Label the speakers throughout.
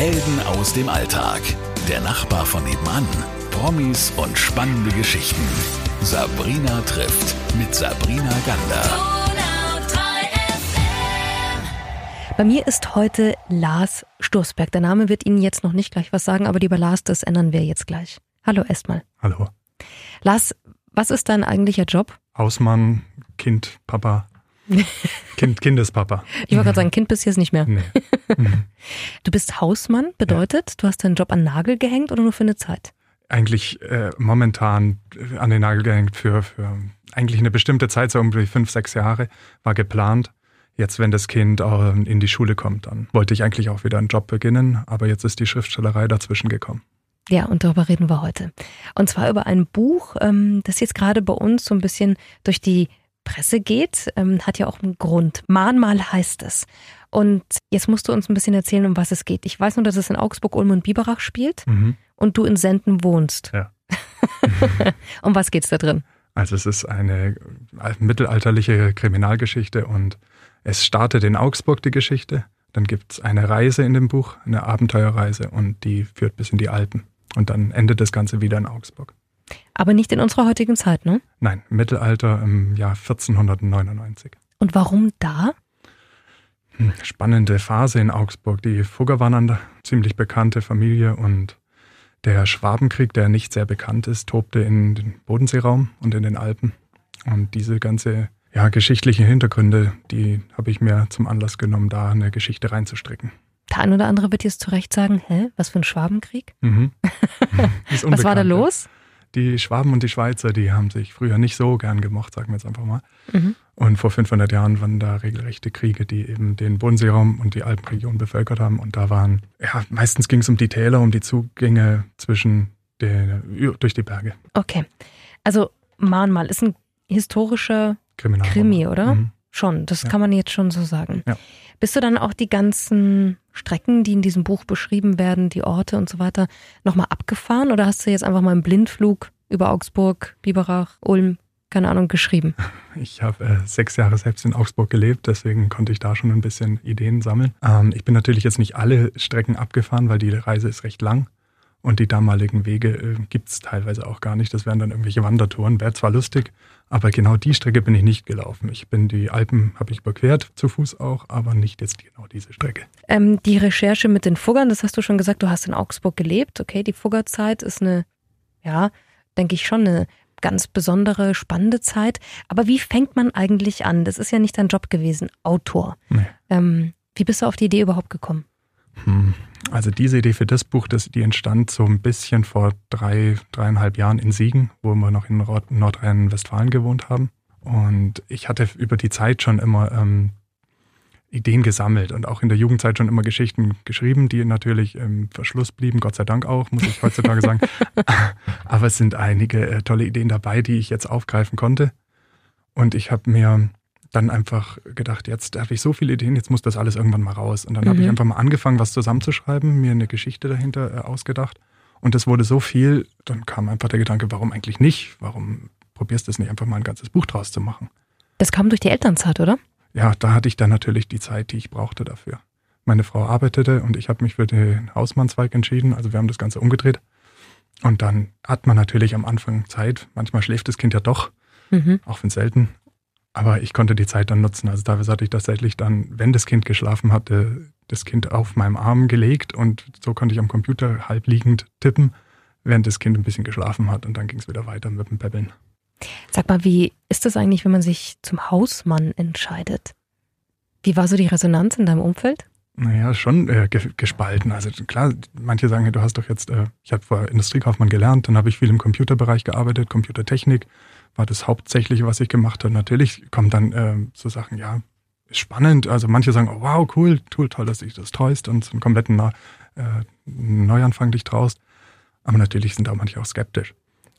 Speaker 1: Helden aus dem Alltag. Der Nachbar von nebenan. Promis und spannende Geschichten. Sabrina trifft mit Sabrina Gander.
Speaker 2: Bei mir ist heute Lars Sturzberg. Der Name wird Ihnen jetzt noch nicht gleich was sagen, aber lieber Lars, das ändern wir jetzt gleich. Hallo erstmal.
Speaker 3: Hallo.
Speaker 2: Lars, was ist dein eigentlicher Job?
Speaker 3: Hausmann, Kind, Papa. kind, Kindespapa.
Speaker 2: Ich wollte gerade sagen, Kind bist du jetzt nicht mehr.
Speaker 3: Nee.
Speaker 2: Du bist Hausmann, bedeutet, ja. du hast deinen Job an Nagel gehängt oder nur für eine Zeit?
Speaker 3: Eigentlich äh, momentan an den Nagel gehängt für, für eigentlich eine bestimmte Zeit, so um die fünf, sechs Jahre, war geplant. Jetzt, wenn das Kind in die Schule kommt, dann wollte ich eigentlich auch wieder einen Job beginnen, aber jetzt ist die Schriftstellerei dazwischen gekommen.
Speaker 2: Ja, und darüber reden wir heute. Und zwar über ein Buch, ähm, das jetzt gerade bei uns so ein bisschen durch die Presse geht, ähm, hat ja auch einen Grund. Mahnmal heißt es. Und jetzt musst du uns ein bisschen erzählen, um was es geht. Ich weiß nur, dass es in Augsburg, Ulm und Biberach spielt mhm. und du in Senden wohnst.
Speaker 3: Ja.
Speaker 2: um was geht's da drin?
Speaker 3: Also es ist eine mittelalterliche Kriminalgeschichte und es startet in Augsburg die Geschichte. Dann gibt es eine Reise in dem Buch, eine Abenteuerreise und die führt bis in die Alpen. Und dann endet das Ganze wieder in Augsburg.
Speaker 2: Aber nicht in unserer heutigen Zeit, ne?
Speaker 3: Nein, Mittelalter im Jahr 1499.
Speaker 2: Und warum da?
Speaker 3: Hm, spannende Phase in Augsburg. Die Fugger waren eine ziemlich bekannte Familie und der Schwabenkrieg, der nicht sehr bekannt ist, tobte in den Bodenseeraum und in den Alpen. Und diese ganze ja, geschichtliche Hintergründe, die habe ich mir zum Anlass genommen, da eine Geschichte reinzustricken.
Speaker 2: Der ein oder andere wird jetzt zu Recht sagen, hä, was für ein Schwabenkrieg?
Speaker 3: Mhm.
Speaker 2: was war da los?
Speaker 3: Die Schwaben und die Schweizer, die haben sich früher nicht so gern gemocht, sagen wir jetzt einfach mal. Mhm. Und vor 500 Jahren waren da regelrechte Kriege, die eben den Bodenseeraum und die Alpenregion bevölkert haben. Und da waren, ja, meistens ging es um die Täler, um die Zugänge zwischen den, durch die Berge.
Speaker 2: Okay. Also Mahnmal ist ein historischer Krimi, oder? Mhm. Schon, das ja. kann man jetzt schon so sagen. Ja. Bist du dann auch die ganzen Strecken, die in diesem Buch beschrieben werden, die Orte und so weiter, nochmal abgefahren oder hast du jetzt einfach mal im Blindflug über Augsburg, Biberach, Ulm, keine Ahnung, geschrieben?
Speaker 3: Ich habe äh, sechs Jahre selbst in Augsburg gelebt, deswegen konnte ich da schon ein bisschen Ideen sammeln. Ähm, ich bin natürlich jetzt nicht alle Strecken abgefahren, weil die Reise ist recht lang. Und die damaligen Wege äh, gibt es teilweise auch gar nicht. Das wären dann irgendwelche Wandertouren. Wäre zwar lustig, aber genau die Strecke bin ich nicht gelaufen. Ich bin die Alpen, habe ich überquert, zu Fuß auch, aber nicht jetzt genau diese Strecke.
Speaker 2: Ähm, die Recherche mit den Fuggern, das hast du schon gesagt, du hast in Augsburg gelebt. Okay, die Fuggerzeit ist eine, ja, denke ich schon, eine ganz besondere, spannende Zeit. Aber wie fängt man eigentlich an? Das ist ja nicht dein Job gewesen, Autor. Nee. Ähm, wie bist du auf die Idee überhaupt gekommen?
Speaker 3: Also diese Idee für das Buch, das, die entstand so ein bisschen vor drei, dreieinhalb Jahren in Siegen, wo wir noch in Nordrhein-Westfalen gewohnt haben. Und ich hatte über die Zeit schon immer ähm, Ideen gesammelt und auch in der Jugendzeit schon immer Geschichten geschrieben, die natürlich im Verschluss blieben, Gott sei Dank auch, muss ich heutzutage sagen. Aber es sind einige äh, tolle Ideen dabei, die ich jetzt aufgreifen konnte. Und ich habe mir dann einfach gedacht, jetzt habe ich so viele Ideen, jetzt muss das alles irgendwann mal raus. Und dann mhm. habe ich einfach mal angefangen, was zusammenzuschreiben, mir eine Geschichte dahinter äh, ausgedacht. Und das wurde so viel, dann kam einfach der Gedanke, warum eigentlich nicht? Warum probierst du es nicht einfach mal ein ganzes Buch draus zu machen?
Speaker 2: Das kam durch die Elternzeit, oder?
Speaker 3: Ja, da hatte ich dann natürlich die Zeit, die ich brauchte dafür. Meine Frau arbeitete und ich habe mich für den Hausmannzweig entschieden. Also wir haben das Ganze umgedreht. Und dann hat man natürlich am Anfang Zeit. Manchmal schläft das Kind ja doch, mhm. auch wenn selten. Aber ich konnte die Zeit dann nutzen. Also teilweise hatte ich tatsächlich dann, wenn das Kind geschlafen hatte, das Kind auf meinem Arm gelegt und so konnte ich am Computer halb liegend tippen, während das Kind ein bisschen geschlafen hat und dann ging es wieder weiter mit dem Peppeln.
Speaker 2: Sag mal, wie ist das eigentlich, wenn man sich zum Hausmann entscheidet? Wie war so die Resonanz in deinem Umfeld?
Speaker 3: Naja, schon äh, gespalten. Also klar, manche sagen, du hast doch jetzt, äh, ich habe vorher Industriekaufmann gelernt, dann habe ich viel im Computerbereich gearbeitet, Computertechnik war das Hauptsächliche, was ich gemacht habe. Natürlich kommen dann äh, so Sachen, ja, ist spannend. Also manche sagen, oh, wow, cool, cool, toll, dass du dich das traust und so einen kompletten äh, Neuanfang dich traust. Aber natürlich sind auch manche auch skeptisch.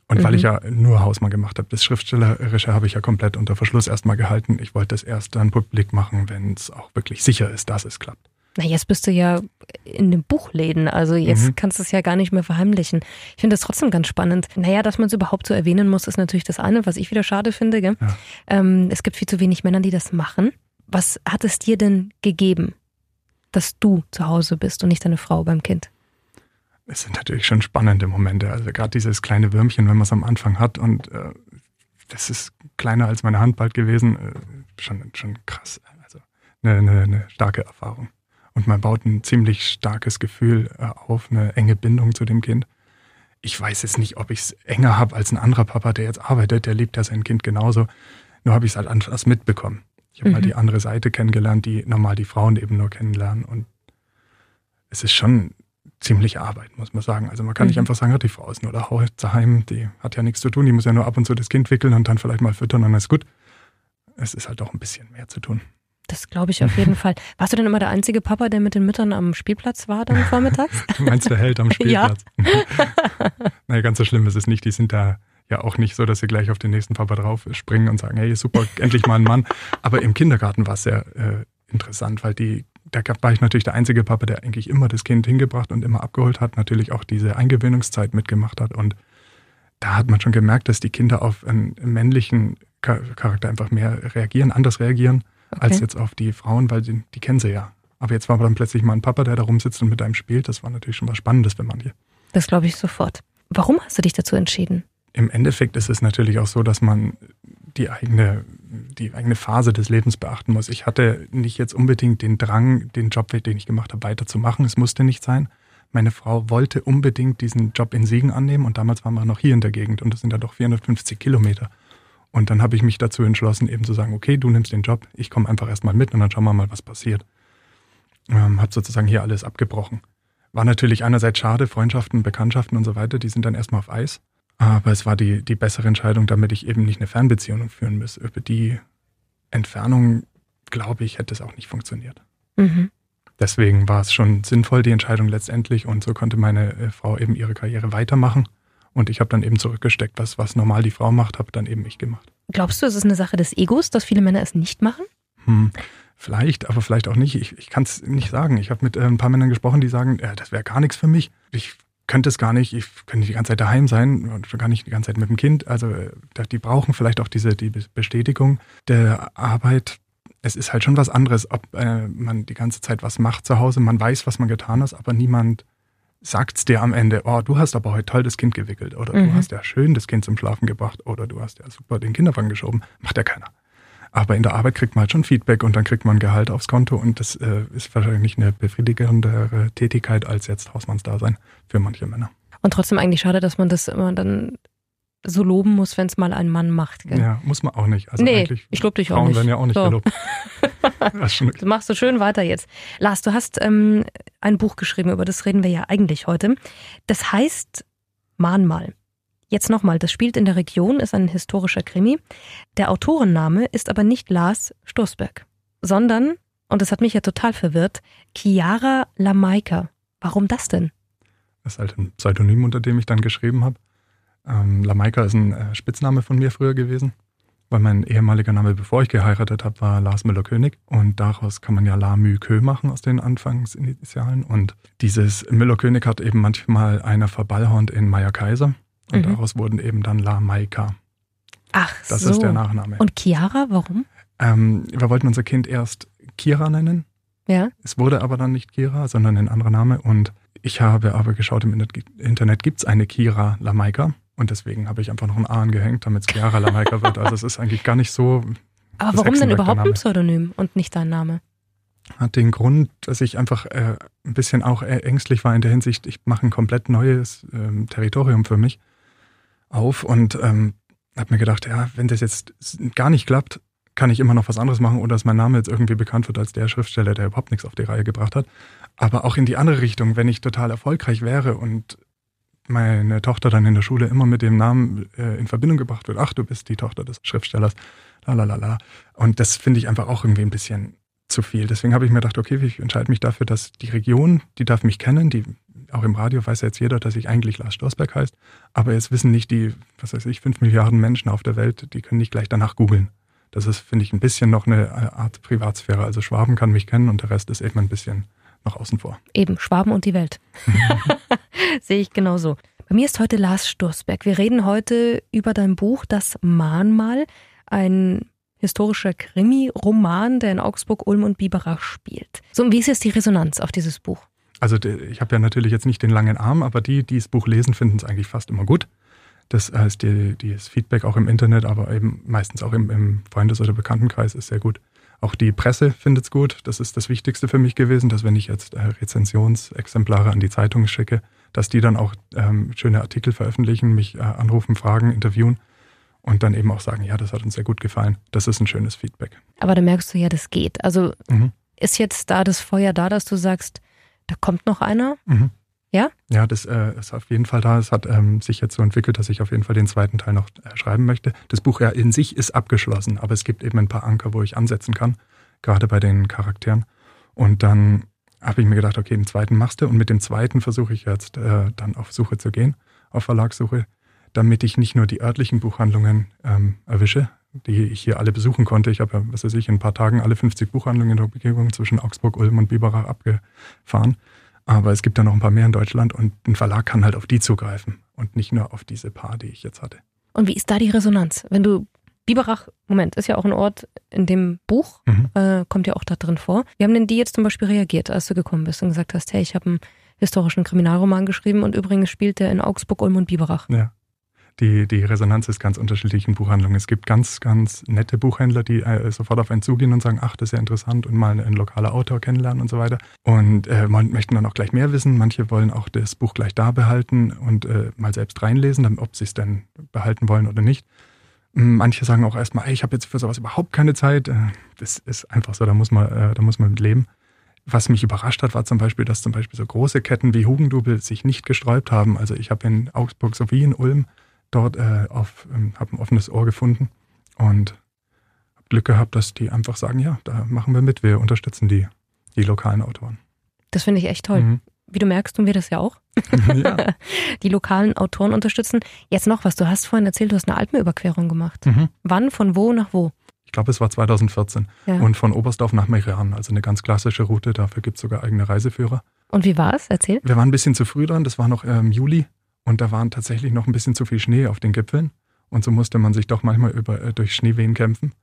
Speaker 3: Und mhm. weil ich mhm. ja nur Hausmann gemacht habe, das Schriftstellerische habe ich ja komplett unter Verschluss erstmal gehalten. Ich wollte das erst dann publik machen, wenn es auch wirklich sicher ist, dass es klappt.
Speaker 2: Na, jetzt bist du ja in den Buchläden, also jetzt mhm. kannst du es ja gar nicht mehr verheimlichen. Ich finde das trotzdem ganz spannend. Naja, dass man es überhaupt so erwähnen muss, ist natürlich das eine, was ich wieder schade finde. Gell? Ja. Ähm, es gibt viel zu wenig Männer, die das machen. Was hat es dir denn gegeben? dass du zu Hause bist und nicht deine Frau beim Kind?
Speaker 3: Es sind natürlich schon spannende Momente. Also gerade dieses kleine Würmchen, wenn man es am Anfang hat und äh, das ist kleiner als meine Hand bald gewesen, äh, schon, schon krass. Also eine, eine, eine starke Erfahrung. Und man baut ein ziemlich starkes Gefühl äh, auf, eine enge Bindung zu dem Kind. Ich weiß jetzt nicht, ob ich es enger habe als ein anderer Papa, der jetzt arbeitet, der liebt ja sein Kind genauso. Nur habe ich es halt anders mitbekommen. Ich habe mhm. mal die andere Seite kennengelernt, die normal die Frauen eben nur kennenlernen. Und es ist schon ziemlich Arbeit, muss man sagen. Also man kann mhm. nicht einfach sagen, die Frau ist nur daheim, die hat ja nichts zu tun, die muss ja nur ab und zu das Kind wickeln und dann vielleicht mal füttern und dann ist gut. Es ist halt auch ein bisschen mehr zu tun.
Speaker 2: Das glaube ich auf jeden Fall. Warst du denn immer der einzige Papa, der mit den Müttern am Spielplatz war dann vormittags?
Speaker 3: du meinst der Held am Spielplatz? Ja. naja, ganz so schlimm ist es nicht. Die sind da ja auch nicht so, dass sie gleich auf den nächsten Papa drauf springen und sagen, hey, super, endlich mal ein Mann. Aber im Kindergarten war es sehr äh, interessant, weil die, da war ich natürlich der einzige Papa, der eigentlich immer das Kind hingebracht und immer abgeholt hat, natürlich auch diese Eingewöhnungszeit mitgemacht hat. Und da hat man schon gemerkt, dass die Kinder auf einen männlichen Charakter einfach mehr reagieren, anders reagieren, okay. als jetzt auf die Frauen, weil die, die kennen sie ja. Aber jetzt war dann plötzlich mal ein Papa, der da rumsitzt und mit einem spielt. Das war natürlich schon was Spannendes für manche.
Speaker 2: Das glaube ich sofort. Warum hast du dich dazu entschieden?
Speaker 3: im Endeffekt ist es natürlich auch so, dass man die eigene, die eigene Phase des Lebens beachten muss. Ich hatte nicht jetzt unbedingt den Drang, den Job, den ich gemacht habe, weiterzumachen. Es musste nicht sein. Meine Frau wollte unbedingt diesen Job in Siegen annehmen und damals waren wir noch hier in der Gegend und das sind ja doch 450 Kilometer. Und dann habe ich mich dazu entschlossen, eben zu sagen, okay, du nimmst den Job, ich komme einfach erstmal mit und dann schauen wir mal, was passiert. Ähm, habe sozusagen hier alles abgebrochen. War natürlich einerseits schade, Freundschaften, Bekanntschaften und so weiter, die sind dann erstmal auf Eis. Aber es war die, die bessere Entscheidung, damit ich eben nicht eine Fernbeziehung führen muss. Über die Entfernung, glaube ich, hätte es auch nicht funktioniert. Mhm. Deswegen war es schon sinnvoll, die Entscheidung letztendlich. Und so konnte meine äh, Frau eben ihre Karriere weitermachen. Und ich habe dann eben zurückgesteckt, was, was normal die Frau macht, habe dann eben ich gemacht.
Speaker 2: Glaubst du, es ist eine Sache des Egos, dass viele Männer es nicht machen?
Speaker 3: Hm, vielleicht, aber vielleicht auch nicht. Ich, ich kann es nicht sagen. Ich habe mit äh, ein paar Männern gesprochen, die sagen, äh, das wäre gar nichts für mich. Ich könnte es gar nicht, ich könnte die ganze Zeit daheim sein und schon gar nicht die ganze Zeit mit dem Kind. Also äh, die brauchen vielleicht auch diese die Bestätigung der Arbeit. Es ist halt schon was anderes, ob äh, man die ganze Zeit was macht zu Hause, man weiß, was man getan hat, aber niemand sagt es dir am Ende, oh, du hast aber heute toll das Kind gewickelt oder mhm. du hast ja schön das Kind zum Schlafen gebracht oder du hast ja super den Kinderwagen geschoben. Macht ja keiner. Aber in der Arbeit kriegt man halt schon Feedback und dann kriegt man Gehalt aufs Konto und das äh, ist wahrscheinlich eine befriedigendere Tätigkeit als jetzt Hausmannsdasein für manche Männer.
Speaker 2: Und trotzdem eigentlich schade, dass man das immer dann so loben muss, wenn es mal ein Mann macht. Gell?
Speaker 3: Ja, muss man auch nicht.
Speaker 2: Also nee, ich lobe dich
Speaker 3: Frauen
Speaker 2: auch nicht.
Speaker 3: werden ja auch nicht so. gelobt.
Speaker 2: du machst so schön weiter jetzt. Lars, du hast ähm, ein Buch geschrieben, über das reden wir ja eigentlich heute. Das heißt Mahnmal. Jetzt nochmal, das spielt in der Region, ist ein historischer Krimi. Der Autorenname ist aber nicht Lars Stoßberg, sondern, und das hat mich ja total verwirrt, Chiara Lamaika. Warum das denn?
Speaker 3: Das ist halt ein Pseudonym, unter dem ich dann geschrieben habe. Ähm, Lamaika ist ein äh, Spitzname von mir früher gewesen, weil mein ehemaliger Name, bevor ich geheiratet habe, war Lars Müller-König. Und daraus kann man ja La Mü Kö machen aus den Anfangsinitialen. Und dieses Müller-König hat eben manchmal einer verballhornt in Meier Kaiser. Und mhm. daraus wurden eben dann La Maika.
Speaker 2: Ach
Speaker 3: das
Speaker 2: so.
Speaker 3: ist der Nachname.
Speaker 2: Und Chiara, warum?
Speaker 3: Ähm, wir wollten unser Kind erst Kira nennen.
Speaker 2: Ja.
Speaker 3: Es wurde aber dann nicht Kira, sondern ein anderer Name. Und ich habe aber geschaut, im Internet gibt es eine Kira Lamaika. Und deswegen habe ich einfach noch ein A angehängt, damit es Chiara Lamaika wird. Also es ist eigentlich gar nicht so.
Speaker 2: Aber warum denn überhaupt ein Pseudonym und nicht dein Name?
Speaker 3: Hat den Grund, dass ich einfach äh, ein bisschen auch ängstlich war in der Hinsicht, ich mache ein komplett neues ähm, Territorium für mich auf und ähm, habe mir gedacht, ja, wenn das jetzt gar nicht klappt, kann ich immer noch was anderes machen oder dass mein Name jetzt irgendwie bekannt wird als der Schriftsteller, der überhaupt nichts auf die Reihe gebracht hat. Aber auch in die andere Richtung, wenn ich total erfolgreich wäre und meine Tochter dann in der Schule immer mit dem Namen äh, in Verbindung gebracht wird, ach, du bist die Tochter des Schriftstellers, la la la la. Und das finde ich einfach auch irgendwie ein bisschen zu viel. Deswegen habe ich mir gedacht, okay, ich entscheide mich dafür, dass die Region, die darf mich kennen, die auch im Radio weiß ja jetzt jeder, dass ich eigentlich Lars Stoßberg heißt, aber jetzt wissen nicht die, was weiß ich, fünf Milliarden Menschen auf der Welt, die können nicht gleich danach googeln. Das ist, finde ich, ein bisschen noch eine Art Privatsphäre. Also Schwaben kann mich kennen und der Rest ist eben ein bisschen noch außen vor.
Speaker 2: Eben, Schwaben und die Welt. Sehe ich genauso. Bei mir ist heute Lars Stoßberg. Wir reden heute über dein Buch Das Mahnmal, ein historischer Krimi-Roman, der in Augsburg, Ulm und Biberach spielt. So, und wie ist jetzt die Resonanz auf dieses Buch?
Speaker 3: Also ich habe ja natürlich jetzt nicht den langen Arm, aber die, die das Buch lesen, finden es eigentlich fast immer gut. Das heißt, die, das Feedback auch im Internet, aber eben meistens auch im, im Freundes- oder Bekanntenkreis ist sehr gut. Auch die Presse findet es gut. Das ist das Wichtigste für mich gewesen, dass wenn ich jetzt äh, Rezensionsexemplare an die Zeitung schicke, dass die dann auch ähm, schöne Artikel veröffentlichen, mich äh, anrufen, fragen, interviewen und dann eben auch sagen, ja, das hat uns sehr gut gefallen. Das ist ein schönes Feedback.
Speaker 2: Aber da merkst du ja, das geht. Also mhm. ist jetzt da das Feuer da, dass du sagst, da kommt noch einer? Mhm. Ja?
Speaker 3: Ja, das äh, ist auf jeden Fall da. Es hat ähm, sich jetzt so entwickelt, dass ich auf jeden Fall den zweiten Teil noch äh, schreiben möchte. Das Buch ja in sich ist abgeschlossen, aber es gibt eben ein paar Anker, wo ich ansetzen kann, gerade bei den Charakteren. Und dann habe ich mir gedacht, okay, den zweiten machst du und mit dem zweiten versuche ich jetzt äh, dann auf Suche zu gehen, auf Verlagssuche, damit ich nicht nur die örtlichen Buchhandlungen ähm, erwische, die ich hier alle besuchen konnte. Ich habe was weiß ich, in ein paar Tagen alle 50 Buchhandlungen in der Umgebung zwischen Augsburg, Ulm und Biberach abgefahren. Aber es gibt ja noch ein paar mehr in Deutschland und ein Verlag kann halt auf die zugreifen und nicht nur auf diese paar, die ich jetzt hatte.
Speaker 2: Und wie ist da die Resonanz? Wenn du Biberach, Moment, ist ja auch ein Ort in dem Buch, mhm. äh, kommt ja auch da drin vor. Wie haben denn die jetzt zum Beispiel reagiert, als du gekommen bist und gesagt hast, hey, ich habe einen historischen Kriminalroman geschrieben und übrigens spielt der in Augsburg, Ulm und Biberach?
Speaker 3: Ja die, die Resonanz ist ganz unterschiedlich in Buchhandlungen. Es gibt ganz, ganz nette Buchhändler, die äh, sofort auf einen zugehen und sagen, ach, das ist ja interessant und mal einen lokalen Autor kennenlernen und so weiter. Und äh, möchten dann auch gleich mehr wissen. Manche wollen auch das Buch gleich da behalten und äh, mal selbst reinlesen, ob sie es denn behalten wollen oder nicht. Manche sagen auch erstmal, ey, ich habe jetzt für sowas überhaupt keine Zeit. Äh, das ist einfach so, da muss man, äh, da muss man mit leben. Was mich überrascht hat, war zum Beispiel, dass zum Beispiel so große Ketten wie Hugendubel sich nicht gesträubt haben. Also ich habe in Augsburg sowie in Ulm dort äh, auf, ähm, habe ein offenes Ohr gefunden und habe Glück gehabt, dass die einfach sagen, ja, da machen wir mit, wir unterstützen die, die lokalen Autoren.
Speaker 2: Das finde ich echt toll. Mhm. Wie du merkst, tun wir das ja auch. Ja. die lokalen Autoren unterstützen. Jetzt noch was, du hast vorhin erzählt, du hast eine Alpenüberquerung gemacht. Mhm. Wann, von wo nach wo?
Speaker 3: Ich glaube, es war 2014. Ja. Und von Oberstdorf nach Meran, also eine ganz klassische Route. Dafür gibt es sogar eigene Reiseführer.
Speaker 2: Und wie war es? Erzähl.
Speaker 3: Wir waren ein bisschen zu früh dran, das war noch im ähm, Juli. Und da waren tatsächlich noch ein bisschen zu viel Schnee auf den Gipfeln. Und so musste man sich doch manchmal über, äh, durch Schneewehen kämpfen.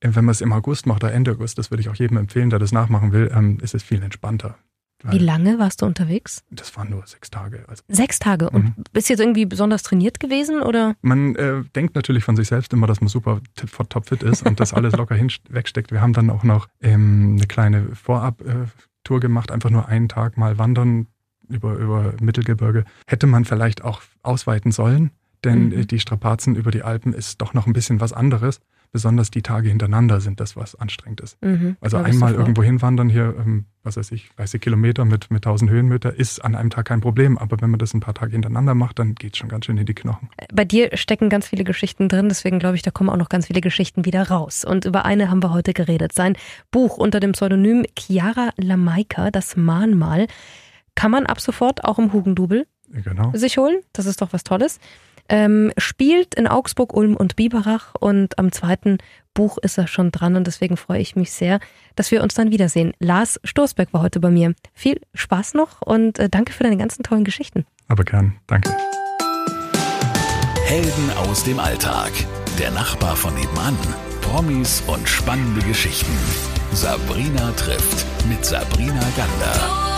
Speaker 3: Äh, wenn man es im August macht oder Ende August, das würde ich auch jedem empfehlen, der das nachmachen will, ähm, ist es viel entspannter.
Speaker 2: Wie lange warst du unterwegs?
Speaker 3: Das waren nur sechs Tage.
Speaker 2: Also sechs Tage? Und mhm. bist du jetzt irgendwie besonders trainiert gewesen? oder?
Speaker 3: Man äh, denkt natürlich von sich selbst immer, dass man super topfit ist und das alles locker hin wegsteckt. Wir haben dann auch noch ähm, eine kleine Vorab-Tour äh, gemacht, einfach nur einen Tag mal wandern, über, über Mittelgebirge, hätte man vielleicht auch ausweiten sollen, denn mhm. die Strapazen über die Alpen ist doch noch ein bisschen was anderes. Besonders die Tage hintereinander sind das, was anstrengend ist. Mhm, also einmal irgendwo hinwandern hier, ähm, was weiß ich, 30 Kilometer mit, mit 1000 Höhenmeter ist an einem Tag kein Problem. Aber wenn man das ein paar Tage hintereinander macht, dann geht es schon ganz schön in die Knochen.
Speaker 2: Bei dir stecken ganz viele Geschichten drin, deswegen glaube ich, da kommen auch noch ganz viele Geschichten wieder raus. Und über eine haben wir heute geredet. Sein Buch unter dem Pseudonym Chiara Lamaika, das Mahnmal kann man ab sofort auch im Hugendubel genau. sich holen. Das ist doch was Tolles. Ähm, spielt in Augsburg, Ulm und Biberach und am zweiten Buch ist er schon dran und deswegen freue ich mich sehr, dass wir uns dann wiedersehen. Lars Stoßberg war heute bei mir. Viel Spaß noch und äh, danke für deine ganzen tollen Geschichten.
Speaker 3: Aber gern, danke.
Speaker 1: Helden aus dem Alltag. Der Nachbar von nebenan. Promis und spannende Geschichten. Sabrina trifft mit Sabrina Gander.